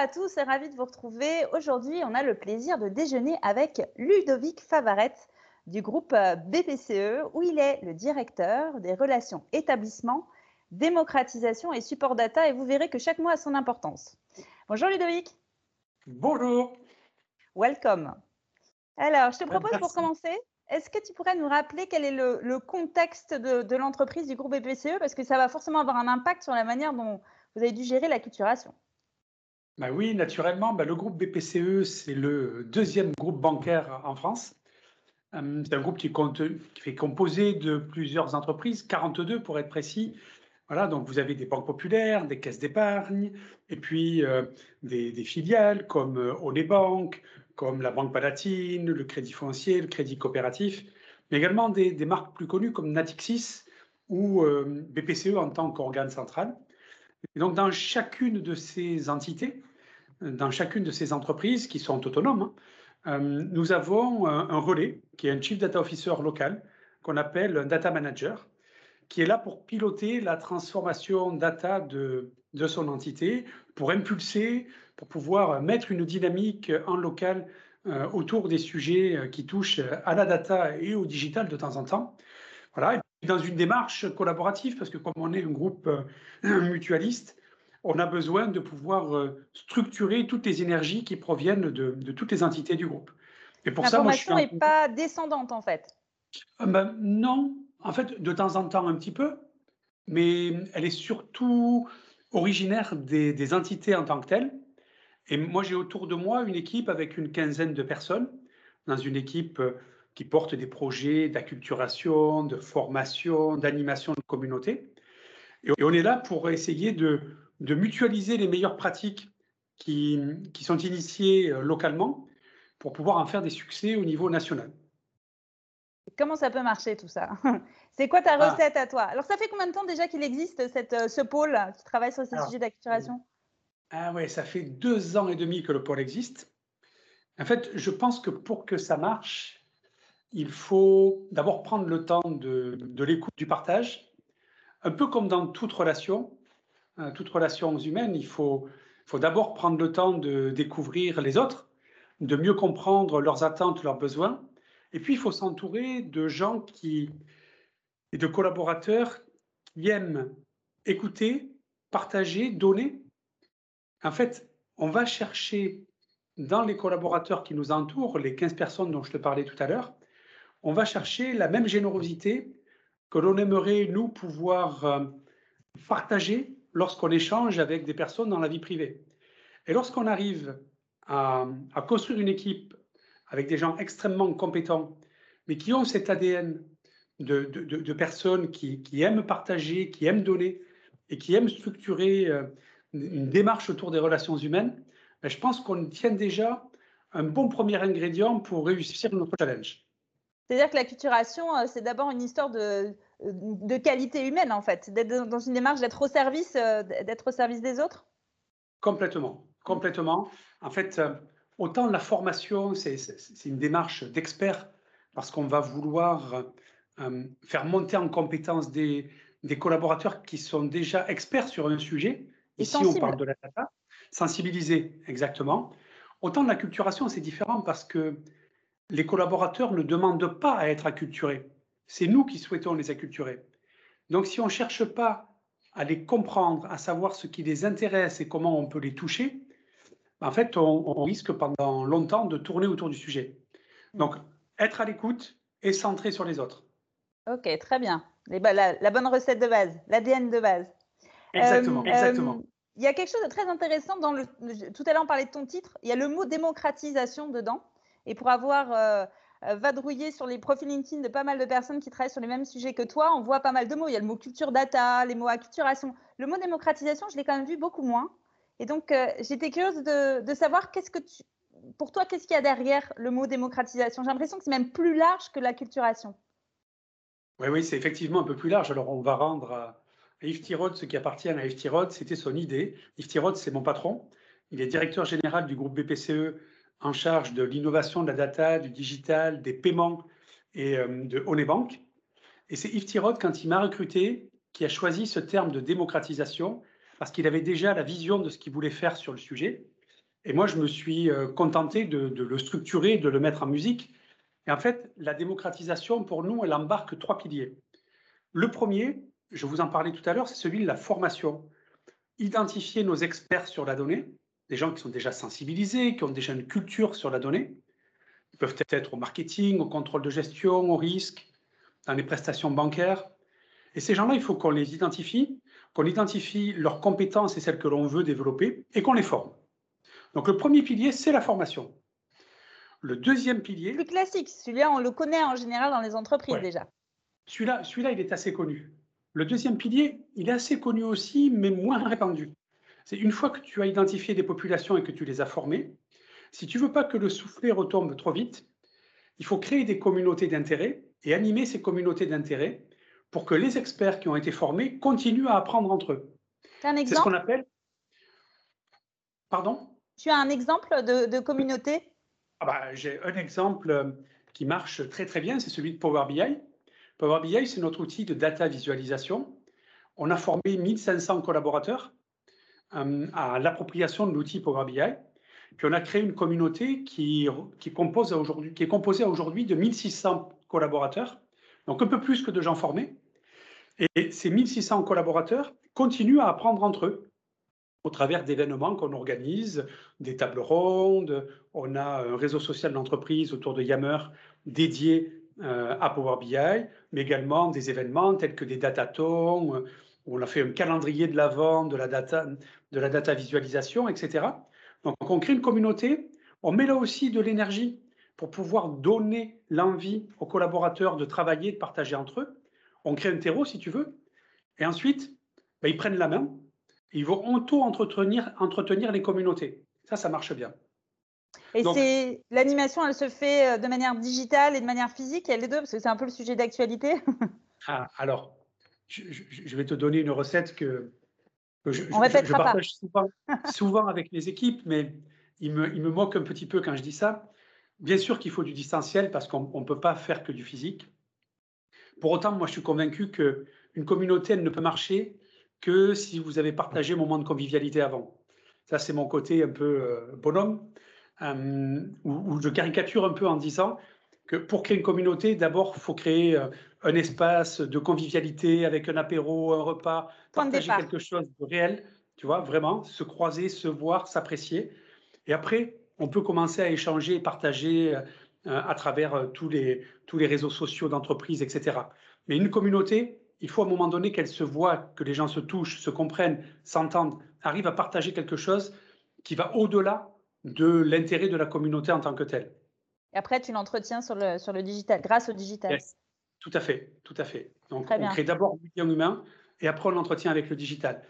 à tous et ravi de vous retrouver. Aujourd'hui, on a le plaisir de déjeuner avec Ludovic Favaret du groupe euh, BPCE, où il est le directeur des relations établissement, démocratisation et support data. Et vous verrez que chaque mot a son importance. Bonjour Ludovic. Bonjour. Welcome. Alors, je te propose pour commencer, est-ce que tu pourrais nous rappeler quel est le, contexte de, de l'entreprise du groupe BPCE Parce que ça va forcément avoir un impact sur la manière dont vous avez dû gérer l'acculturation. Bah oui, naturellement. Bah, le groupe BPCE, c'est le deuxième groupe bancaire en France. Euh, c'est un groupe qui, est composé de plusieurs entreprises, 42 pour être précis. Voilà, donc vous avez des banques populaires, des caisses d'épargne, et puis euh, des, filiales comme euh, Bank, comme la Banque Palatine, le Crédit Foncier, le Crédit Coopératif, mais également des, des marques plus connues comme Natixis ou euh, BPCE en tant qu'organe central. Donc, dans chacune de ces entités, dans chacune de ces entreprises qui sont autonomes, hein, euh, nous avons un, relais qui est un Chief Data Officer local qu'on appelle un Data Manager, qui est là pour piloter la transformation data de, de son entité, pour impulser, pour pouvoir mettre une dynamique en local euh, autour des sujets euh, qui touchent à la data et au digital de temps en temps. Voilà dans une démarche collaborative, parce que comme on est un groupe euh, mutualiste, on a besoin de pouvoir euh, structurer toutes les énergies qui proviennent de, toutes les entités du groupe. Et pour ça, moi, je n'est pas descendante en fait. Euh, ben, non, en fait, de temps en temps un petit peu, mais elle est surtout originaire des, des entités en tant que telles. Et moi, j'ai autour de moi une équipe avec une quinzaine de personnes, dans une équipe qui portent des projets d'acculturation, de formation, d'animation de communauté. Et on est là pour essayer de, de mutualiser les meilleures pratiques qui, qui, sont initiées euh, localement pour pouvoir en faire des succès au niveau national. Comment ça peut marcher tout ça? C'est quoi ta ah. recette à toi? Alors ça fait combien de temps déjà qu'il existe cette, euh, ce pôle? Qui travaille sur ces sujets d'acculturation? Ah ouais, ça fait deux ans et demi que le pôle existe. En fait, je pense que pour que ça marche, il faut d'abord prendre le temps de, l'écoute, du partage. Un peu comme dans toute relation, euh, toute relation humaine, il faut, faut d'abord prendre le temps de découvrir les autres, de mieux comprendre leurs attentes, leurs besoins. Et puis, il faut s'entourer de gens qui, et de collaborateurs qui aiment écouter, partager, donner. En fait, on va chercher dans les collaborateurs qui nous entourent, les 15 personnes dont je te parlais tout à l'heure, on va chercher la même générosité que l'on aimerait, nous, pouvoir euh, partager lorsqu'on échange avec des personnes dans la vie privée. Et lorsqu'on arrive à, construire une équipe avec des gens extrêmement compétents, mais qui ont cet ADN de, personnes qui, aiment partager, qui aiment donner et qui aiment structurer euh, une démarche autour des relations humaines, ben, je pense qu'on tient déjà un bon premier ingrédient pour réussir notre challenge. C'est-à-dire que la culturation, euh, c'est d'abord une histoire de, de, qualité humaine, en fait, d'être dans une démarche d'être au service, euh, d'être au service des autres. Complètement, complètement. En fait, euh, autant la formation, c'est une démarche d'expert parce qu'on va vouloir faire monter en compétence des, des, collaborateurs qui sont déjà experts sur un sujet. Ici, on parle de la data. Sensibiliser, exactement. Autant la culturation, c'est différent parce que les collaborateurs ne demandent pas à être acculturés. C'est nous qui souhaitons les acculturer. Donc si on ne cherche pas à les comprendre, à savoir ce qui les intéresse et comment on peut les toucher, en fait, on, risque pendant longtemps de tourner autour du sujet. Donc, être à l'écoute et centré sur les autres. Ok, très bien. La, bonne recette de base, l'ADN de base. Exactement, euh, exactement. Euh, il y a quelque chose de très intéressant dans le. Tout à l'heure, on parlait de ton titre. Il y a le mot démocratisation dedans. Et pour avoir euh, euh, vadrouillé sur les profils LinkedIn de pas mal de personnes qui travaillent sur les mêmes sujets que toi, on voit pas mal de mots. Il y a le mot culture data, les mots acculturation. Le mot démocratisation, je l'ai quand même vu beaucoup moins. Et donc, euh, j'étais curieuse de, savoir pour toi, qu'est-ce qu'il y a derrière le mot démocratisation? J'ai l'impression que c'est même plus large que l'acculturation. Oui, oui, c'est effectivement un peu plus large. Alors, on va rendre à Yves Tirod ce qui appartient à Yves Tirod. C'était son idée. Yves Tirod, c'est mon patron. Il est directeur général du groupe BPCE en charge de l'innovation de la data, du digital, des paiements et euh, de Onebank. Et c'est Yves Tirod, quand il m'a recruté, qui a choisi ce terme de démocratisation parce qu'il avait déjà la vision de ce qu'il voulait faire sur le sujet. Et moi, je me suis euh, contenté de, le structurer, de le mettre en musique. Et en fait, la démocratisation, pour nous, elle embarque trois piliers. Le premier, je vous en parlais tout à l'heure, c'est celui de la formation. Identifier nos experts sur la donnée, des gens qui sont déjà sensibilisés, qui ont déjà une culture sur la donnée. Ils peuvent être au marketing, au contrôle de gestion, au risque, dans les prestations bancaires. Et ces gens-là, il faut qu'on les identifie, qu'on identifie leurs compétences et celles que l'on veut développer et qu'on les forme. Donc le premier pilier, c'est la formation. Le deuxième pilier. Plus classique, celui-là, on le connaît en général dans les entreprises déjà. Celui-là, celui-là, il est assez connu. Le deuxième pilier, il est assez connu aussi, mais moins répandu. C'est une fois que tu as identifié des populations et que tu les as formées, si tu veux pas que le soufflet retombe trop vite, il faut créer des communautés d'intérêt et animer ces communautés d'intérêt pour que les experts qui ont été formés continuent à apprendre entre eux. C'est ce qu'on appelle. Pardon? Tu as un exemple de, communauté? Ah bah, J'ai un exemple euh, qui marche très très bien, c'est celui de Power BI. Power BI, c'est notre outil de data visualisation. On a formé 1500 collaborateurs à l'appropriation de l'outil Power BI. Puis on a créé une communauté qui, qui, compose aujourd'hui, qui est composée aujourd'hui de 1600 collaborateurs, donc un peu plus que de gens formés. Et ces 1600 collaborateurs continuent à apprendre entre eux au travers d'événements qu'on organise, des tables rondes. On a un réseau social d'entreprise autour de Yammer dédié euh, à Power BI, mais également des événements tels que des datatons, on a fait un calendrier de l'avant, de la data, de la data visualisation, etc. Donc on crée une communauté, on met là aussi de l'énergie pour pouvoir donner l'envie aux collaborateurs de travailler, de partager entre eux. On crée un terreau, si tu veux, et ensuite, ben, ils prennent la main, et ils vont auto-entretenir entretenir les communautés. Ça, ça marche bien. Et c'est l'animation, elle se fait euh, de manière digitale et de manière physique, elle les deux, parce que c'est un peu le sujet d'actualité. ah, alors, je, vais te donner une recette que, je, On je partage souvent, souvent, avec les équipes, mais ils me, ils me moquent un petit peu quand je dis ça. Bien sûr qu'il faut du distanciel parce qu'on ne peut pas faire que du physique. Pour autant, moi, je suis convaincu qu'une communauté, elle ne peut marcher que si vous avez partagé un moment de convivialité avant. Ça, c'est mon côté un peu euh, bonhomme, euh, où, je caricature un peu en disant que pour créer une communauté, d'abord, il faut créer euh, un espace de convivialité avec un apéro, un repas, partager quelque chose de réel, tu vois, vraiment, se croiser, se voir, s'apprécier. Et après, on peut commencer à échanger et partager à travers tous les, tous les réseaux sociaux d'entreprise, etc. Mais une communauté, il faut à un moment donné qu'elle se voit, que les gens se touchent, se comprennent, s'entendent, arrivent à partager quelque chose qui va au-delà de l'intérêt de la communauté en tant que telle. Et après, tu l'entretiens sur le, sur le digital, grâce au digital. Tout à fait, tout à fait. Donc, on crée d'abord le lien humain et après, on l'entretient avec le digital.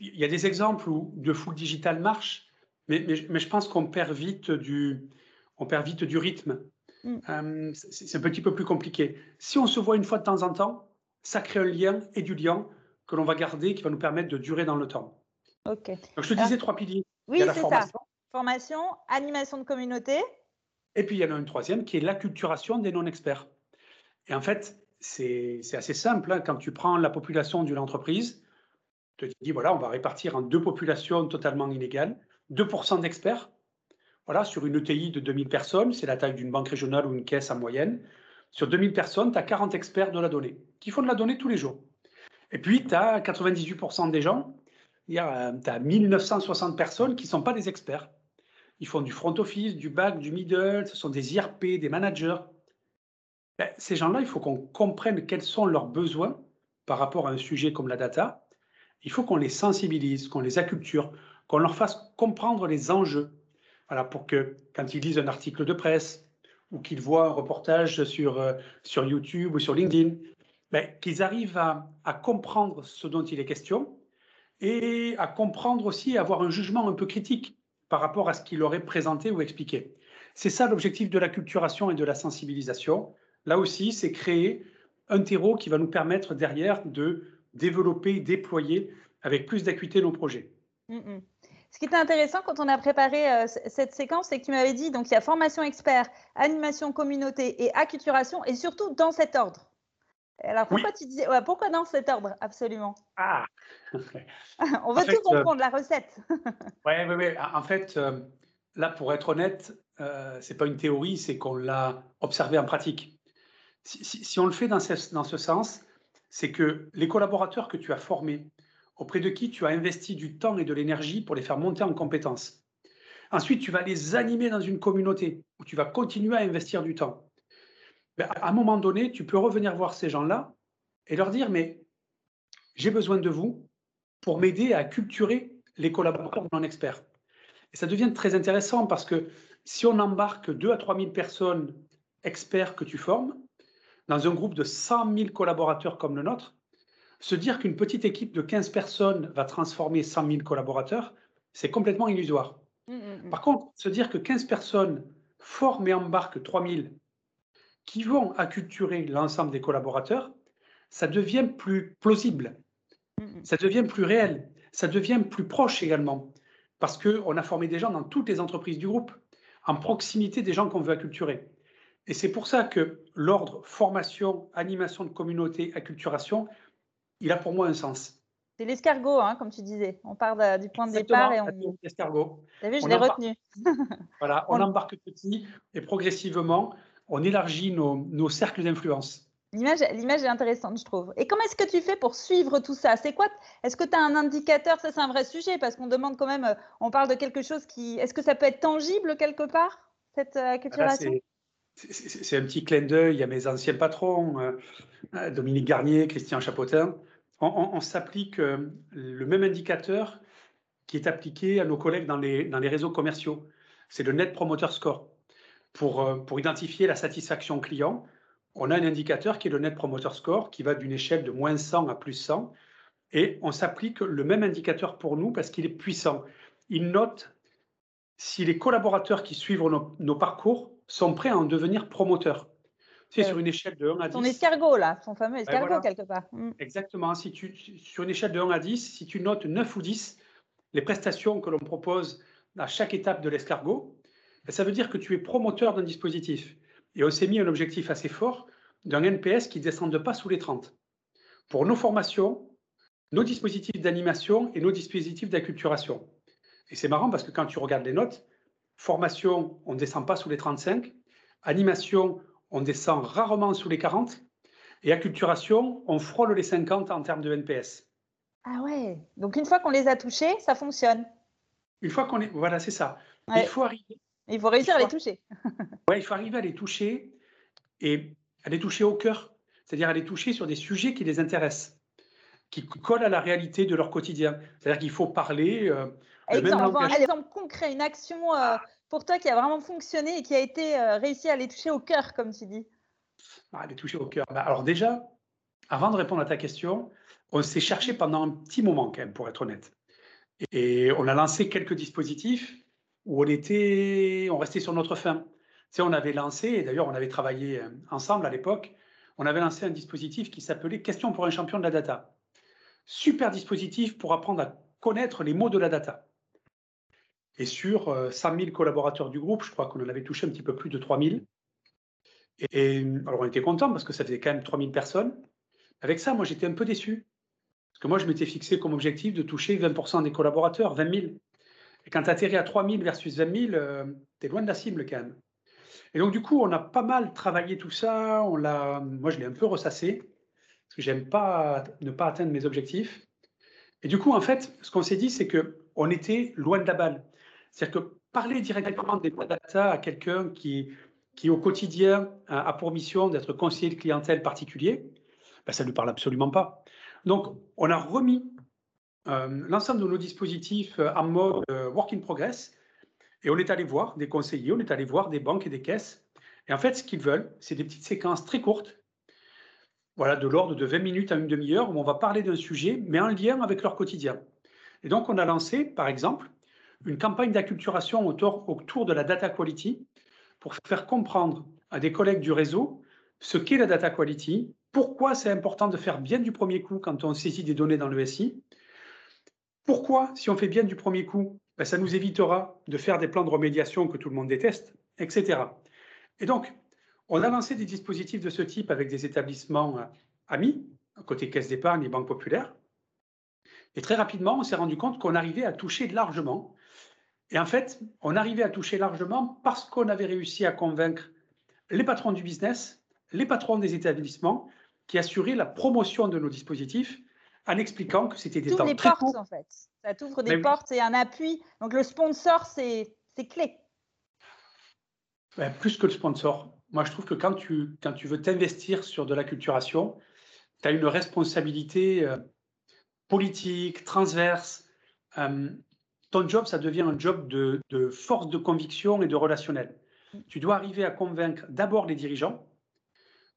il y a des exemples où de full digital marche, mais, mais, je pense qu'on perd vite du, on perd vite du rythme. Mm. Euh, c'est un petit peu plus compliqué. Si on se voit une fois de temps en temps, ça crée un lien et du lien que l'on va garder, qui va nous permettre de durer dans le temps. Ok. Donc, je te disais trois piliers. Oui, c'est ça. Formation, animation de communauté. Et puis, il y en a une troisième qui est l'acculturation des non-experts. Et en fait, c'est assez simple. Hein. Quand tu prends la population d'une entreprise, tu te dis, voilà, on va répartir en deux populations totalement inégales, 2% d'experts. Voilà, sur une ETI de 2000 personnes, c'est la taille d'une banque régionale ou une caisse en moyenne. Sur 2000 personnes, tu as 40 experts de la donnée qui font de la donnée tous les jours. Et puis, tu as 98% des gens, tu as 1960 personnes qui ne sont pas des experts. Ils font du front office, du back, du middle, ce sont des IRP, des managers. Ben, ces gens-là, il faut qu'on comprenne quels sont leurs besoins par rapport à un sujet comme la data. Il faut qu'on les sensibilise, qu'on les acculture, qu'on leur fasse comprendre les enjeux. Voilà, pour que quand ils lisent un article de presse, ou qu'ils voient un reportage sur, euh, sur YouTube ou sur LinkedIn, ben, qu'ils arrivent à, comprendre ce dont il est question et à comprendre aussi, avoir un jugement un peu critique par rapport à ce qu'il aurait présenté ou expliqué. C'est ça l'objectif de la culturation et de la sensibilisation. Là aussi, c'est créer un terreau qui va nous permettre derrière de développer, déployer avec plus d'acuité nos projets. Mm, mm. Ce qui était intéressant quand on a préparé euh, cette séquence, c'est que tu m'avais dit, donc il y a formation expert, animation communauté et acculturation, et surtout dans cet ordre. Alors pourquoi tu disais, pourquoi dans cet ordre absolument? Ah On veut tout comprendre, la recette. Oui. En fait, là, pour être honnête, ce n'est pas une théorie, c'est qu'on l'a observé en pratique. Si, on le fait dans ce, dans ce sens, c'est que les collaborateurs que tu as formés, auprès de qui tu as investi du temps et de l'énergie pour les faire monter en compétences, ensuite tu vas les animer dans une communauté où tu vas continuer à investir du temps. Ben, à un moment donné, tu peux revenir voir ces gens-là et leur dire, mais j'ai besoin de vous pour m'aider à culturer les collaborateurs non experts. Et ça devient très intéressant parce que si on embarque 2 à 3 000 personnes experts que tu formes, dans un groupe de 100 000 collaborateurs comme le nôtre, se dire qu'une petite équipe de 15 personnes va transformer 100 000 collaborateurs, c'est complètement illusoire. Mmh, mmh, mmh. Par contre, se dire que 15 personnes forment et embarquent 3 000 qui vont acculturer l'ensemble des collaborateurs, ça devient plus plausible, ça devient plus réel, ça devient plus proche également, parce qu'on a formé des gens dans toutes les entreprises du groupe, en proximité des gens qu'on veut acculturer. Et c'est pour ça que l'ordre formation, animation de communauté, acculturation, il a pour moi un sens. C'est l'escargot, hein, comme tu disais. On part du point de départ et on. L'escargot. Tu as vu, je l'ai retenu. voilà, on, embarque petit et progressivement, on élargit nos, cercles d'influence. L'image, l'image est intéressante, je trouve. Et comment est-ce que tu fais pour suivre tout ça? C'est quoi Est-ce que tu as un indicateur? Ça, c'est un vrai sujet parce qu'on demande quand même. Euh, on parle de quelque chose qui. Est-ce que ça peut être tangible quelque part cette euh, acculturation? C'est un petit clin d'œil à mes anciens patrons, euh, euh, Dominique Garnier, Christian Chapotin. On, s'applique euh, le même indicateur qui est appliqué à nos collègues dans les, réseaux commerciaux. C'est le Net Promoter Score. Pour, pour identifier la satisfaction client, on a un indicateur qui est le Net Promoter Score qui va d'une échelle de moins 100 à plus 100. Et on s'applique le même indicateur pour nous parce qu'il est puissant. Il note si les collaborateurs qui suivent nos parcours sont prêts à en devenir promoteurs. C'est sur une échelle de 1 à 10. Son escargot, là, son fameux escargot, quelque part. Mm. Exactement. Si tu, sur une échelle de 1 à 10, si tu notes 9 ou 10, les prestations que l'on propose à chaque étape de l'escargot, ben, ça veut dire que tu es promoteur d'un dispositif. Et on s'est mis un objectif assez fort d'un NPS qui ne descende pas sous les 30. Pour nos formations, nos dispositifs d'animation et nos dispositifs d'acculturation. Et c'est marrant parce que quand tu regardes les notes, Formation, on ne descend pas sous les 35. Animation, on descend rarement sous les 40. Et acculturation, on frôle les 50 en termes de NPS. Ah ouais, donc une fois qu'on les a touchés, ça fonctionne. Une fois qu'on est, voilà, c'est ça. Il faut arriver. Il faut réussir à les toucher. il faut arriver à les toucher et à les toucher au cœur, c'est-à-dire à les toucher sur des sujets qui les intéressent, qui collent à la réalité de leur quotidien. C'est-à-dire qu'il faut parler. Euh, Exemple, un exemple concret, une action euh, pour toi qui a vraiment fonctionné et qui a été euh, réussi à les toucher au cœur, comme tu dis. Ah, les toucher au cœur. Bah, alors déjà, avant de répondre à ta question, on s'est cherché pendant un petit moment quand même, pour être honnête. Et on a lancé quelques dispositifs où on était, on restait sur notre fin. Tu sais, on avait lancé, et d'ailleurs on avait travaillé euh, ensemble à l'époque, on avait lancé un dispositif qui s'appelait Question pour un champion de la data. Super dispositif pour apprendre à connaître les mots de la data. Et sur 100 euh, 000 collaborateurs du groupe, je crois qu'on en avait touché un petit peu plus de 3 000. Et, alors on était content parce que ça faisait quand même 3 000 personnes. Avec ça, moi j'étais un peu déçu. Parce que moi je m'étais fixé comme objectif de toucher 20% des collaborateurs, 20 000. Et quand tu atterris à 3 000 versus 20 000, tu es loin de la cible quand même. Et donc du coup, on a pas mal travaillé tout ça. Moi je l'ai un peu ressassé parce que j'aime pas ne pas atteindre mes objectifs. Et du coup, en fait, ce qu'on s'est dit, c'est que on était loin de la balle. C'est-à-dire que parler directement des data à quelqu'un qui, qui, au quotidien, a, pour mission d'être conseiller de clientèle particulier, ben, ça ne lui parle absolument pas. Donc, on a remis euh, l'ensemble de nos dispositifs euh, en mode euh, work in progress et on est allé voir des conseillers, on est allé voir des banques et des caisses. Et en fait, ce qu'ils veulent, c'est des petites séquences très courtes, voilà, de l'ordre de 20 minutes à une demi-heure, où on va parler d'un sujet, mais en lien avec leur quotidien. Et donc, on a lancé, par exemple, une campagne d'acculturation autour, de la data quality pour faire comprendre à des collègues du réseau ce qu'est la data quality, pourquoi c'est important de faire bien du premier coup quand on saisit des données dans le SI, pourquoi, si on fait bien du premier coup, ben, ça nous évitera de faire des plans de remédiation que tout le monde déteste, etc. Et donc, on a lancé des dispositifs de ce type avec des établissements amis, côté caisse d'épargne et banque populaire. Et très rapidement, on s'est rendu compte qu'on arrivait à toucher largement. Et en fait, on arrivait à toucher largement parce qu'on avait réussi à convaincre les patrons du business, les patrons des établissements, qui assuraient la promotion de nos dispositifs en expliquant que c'était des temps des très portes, en fait. Ça t'ouvre des portes et un appui. Donc le sponsor, c'est clé. Ben, plus que le sponsor. Moi, je trouve que quand tu, quand tu veux t'investir sur de la culturation, tu as une responsabilité euh, politique, transverse. Euh, ton job, ça devient un job de, de, force de conviction et de relationnel. Tu dois arriver à convaincre d'abord les dirigeants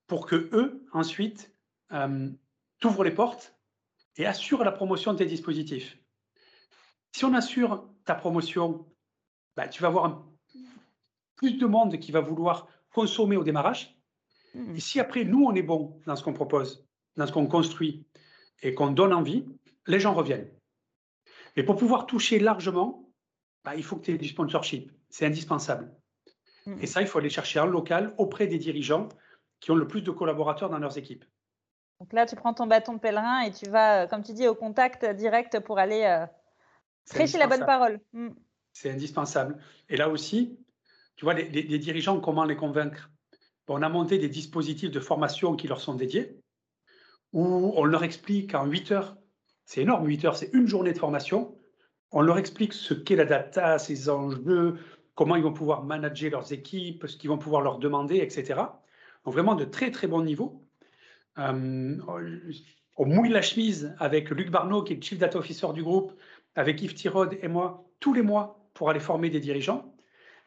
pour que eux, ensuite, euh, t'ouvrent les portes et assurent la promotion de tes dispositifs. Si on assure ta promotion, bah, tu vas avoir plus de monde qui va vouloir consommer au démarrage. Mmh. Et si après, nous, on est bon dans ce qu'on propose, dans ce qu'on construit et qu'on donne envie, les gens reviennent. Mais pour pouvoir toucher largement, bah, il faut que tu aies du sponsorship. C'est indispensable. Mmh. Et ça, il faut aller chercher en local auprès des dirigeants qui ont le plus de collaborateurs dans leurs équipes. Donc là, tu prends ton bâton de pèlerin et tu vas, euh, comme tu dis, au contact direct pour aller euh, prêcher la bonne parole. Mmh. C'est indispensable. Et là aussi, tu vois, les, dirigeants, comment les convaincre? On a monté des dispositifs de formation qui leur sont dédiés, où on leur explique en 8 heures, c'est énorme, 8 heures, c'est une journée de formation, on leur explique ce qu'est la data, ses enjeux, comment ils vont pouvoir manager leurs équipes, ce qu'ils vont pouvoir leur demander, etc. Donc vraiment de très très bon niveau. Euh, on mouille la chemise avec Luc Barneau, qui est le Chief Data Officer du groupe, avec Yves Tirode et moi, tous les mois pour aller former des dirigeants.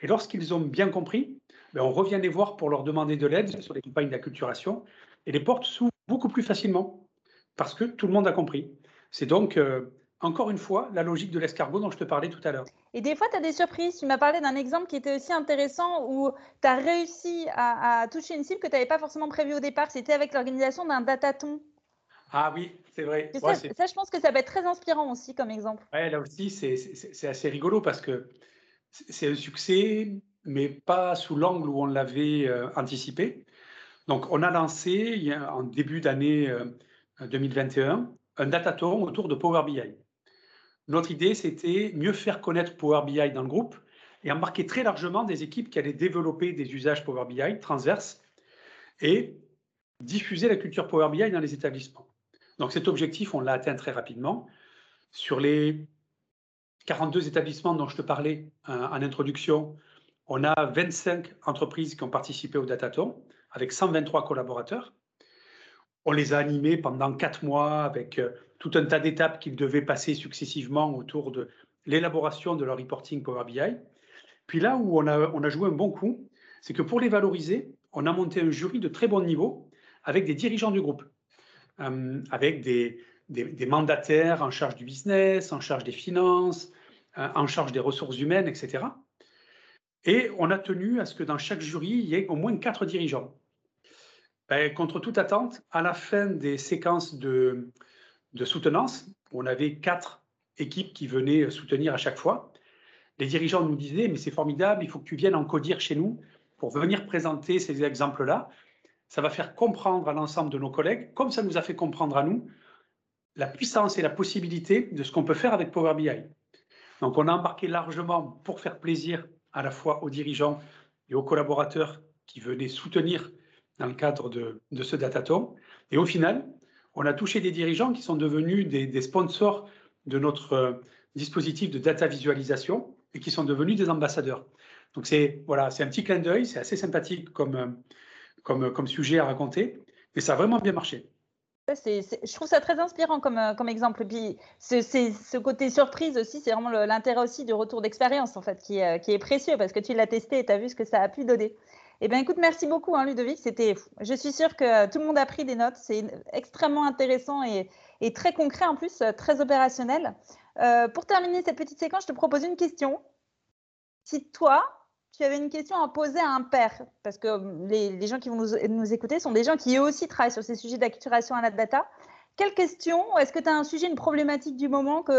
Et lorsqu'ils ont bien compris, ben, on revient les voir pour leur demander de l'aide sur les campagnes d'acculturation et les portes s'ouvrent beaucoup plus facilement parce que tout le monde a compris. C'est donc, euh, encore une fois, la logique de l'escargot dont je te parlais tout à l'heure. Et des fois, tu as des surprises. Tu m'as parlé d'un exemple qui était aussi intéressant où tu as réussi à, toucher une cible que tu n'avais pas forcément prévue au départ. C'était avec l'organisation d'un dataton. Ah oui, c'est vrai. ça, ça, je pense que ça va être très inspirant aussi comme exemple. Ouais, là aussi, c'est assez rigolo parce que c'est un succès, mais pas sous l'angle où on l'avait euh, anticipé. Donc, on a lancé en début d'année 2021 euh, un dataton autour de Power BI. Notre idée, c'était mieux faire connaître Power BI dans le groupe et embarquer très largement des équipes qui allaient développer des usages Power BI transverses et diffuser la culture Power BI dans les établissements. Donc cet objectif, on l'a atteint très rapidement. Sur les 42 établissements dont je te parlais euh, en introduction, on a 25 entreprises qui ont participé au Dataton avec 123 collaborateurs. On les a animés pendant quatre mois avec euh, tout un tas d'étapes qu'ils devaient passer successivement autour de l'élaboration de leur reporting Power BI. Puis là où on a, joué un bon coup, c'est que pour les valoriser, on a monté un jury de très bon niveau avec des dirigeants du groupe, euh, avec des, des, mandataires en charge du business, en charge des finances, euh, en charge des ressources humaines, etc. Et on a tenu à ce que dans chaque jury, il y ait au moins quatre dirigeants. Ben, contre toute attente, à la fin des séquences de, de soutenance, on avait quatre équipes qui venaient soutenir à chaque fois. Les dirigeants nous disaient, mais c'est formidable, il faut que tu viennes en codir chez nous pour venir présenter ces exemples-là. Ça va faire comprendre à l'ensemble de nos collègues, comme ça nous a fait comprendre à nous, la puissance et la possibilité de ce qu'on peut faire avec Power BI. Donc on a embarqué largement pour faire plaisir à la fois aux dirigeants et aux collaborateurs qui venaient soutenir dans le cadre de, ce dataton. Et au final, on a touché des dirigeants qui sont devenus des, sponsors de notre euh, dispositif de data visualisation et qui sont devenus des ambassadeurs. Donc c'est voilà, c'est un petit clin d'œil, c'est assez sympathique comme, euh, comme, sujet à raconter, et ça a vraiment bien marché je trouve ça très inspirant comme, euh, comme exemple. Puis c'est ce côté surprise aussi, c'est vraiment l'intérêt aussi du retour d'expérience en fait qui, qui est précieux parce que tu l'as testé et tu as vu ce que ça a pu donner. Eh bien, écoute, merci beaucoup, hein, Ludovic. C'était, je suis sûre que tout le monde a pris des notes. C'est extrêmement intéressant et, très concret en plus, très opérationnel. Euh, pour terminer cette petite séquence, je te propose une question. Si toi, tu avais une question à poser à un père, parce que hum, les, gens qui vont nous, écouter sont des gens qui eux aussi travaillent sur ces sujets d'acculturation à la data. Quelle question Est-ce que tu as un sujet, une problématique du moment que,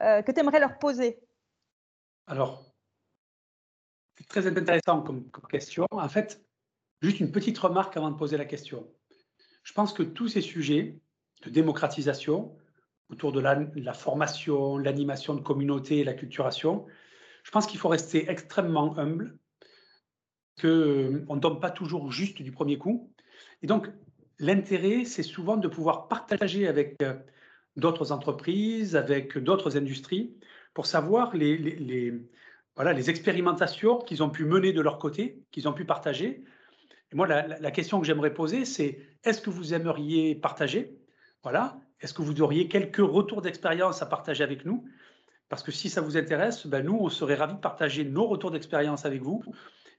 euh, que tu aimerais leur poser? Alors, très intéressant comme, question. En fait, juste une petite remarque avant de poser la question. je pense que tous ces sujets de démocratisation, autour de la, formation, l'animation de communauté, la culturation, je pense qu'il faut rester extrêmement humble, qu'on ne tombe pas toujours juste du premier coup. Et donc, l'intérêt, c'est souvent de pouvoir partager avec euh, d'autres entreprises, avec d'autres industries, pour savoir les, voilà, les expérimentations qu'ils ont pu mener de leur côté, qu'ils ont pu partager. Et moi, la, question que j'aimerais poser, c'est est-ce que vous aimeriez partager? Voilà. Est-ce que vous auriez quelques retours d'expérience à partager avec nous? Parce que si ça vous intéresse, ben nous, on serait ravis de partager nos retours d'expérience avec vous.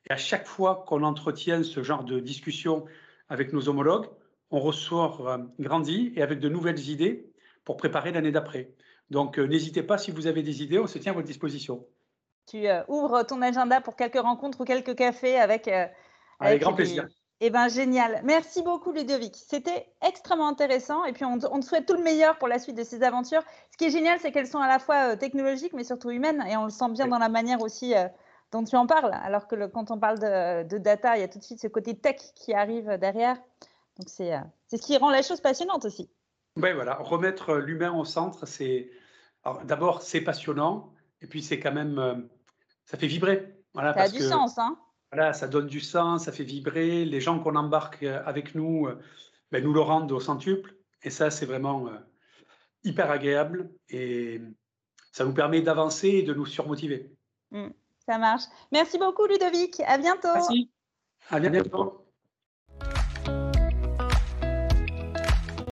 Et à chaque fois qu'on entretient ce genre de discussion avec nos homologues, on ressort euh, grandi et avec de nouvelles idées pour préparer l'année d'après. Donc, euh, n'hésitez pas, si vous avez des idées, on se tient à votre disposition. Tu euh, ouvres ton agenda pour quelques rencontres ou quelques cafés avec. avec, grand plaisir. Eh bien, génial. Merci beaucoup, Ludovic. C'était extrêmement intéressant. Et puis, on, te souhaite tout le meilleur pour la suite de ces aventures. Ce qui est génial, c'est qu'elles sont à la fois technologiques, mais surtout humaines. Et on le sent bien dans la manière aussi dont tu en parles. Alors que quand on parle de, data, il y a tout de suite ce côté tech qui arrive derrière. Donc, c'est ce qui rend la chose passionnante aussi. Oui, voilà, remettre l'humain au centre, c'est d'abord c'est passionnant et puis c'est quand même euh, ça fait vibrer. Voilà, ça a du sens, hein. Voilà, ça donne du sens, ça fait vibrer. Les gens qu'on embarque euh, avec nous, euh, ben, nous le rendent au centuple et ça c'est vraiment hyper agréable et ça nous permet d'avancer et de nous surmotiver. Mmh, ça marche. Merci beaucoup Ludovic. À bientôt. Merci. À bientôt.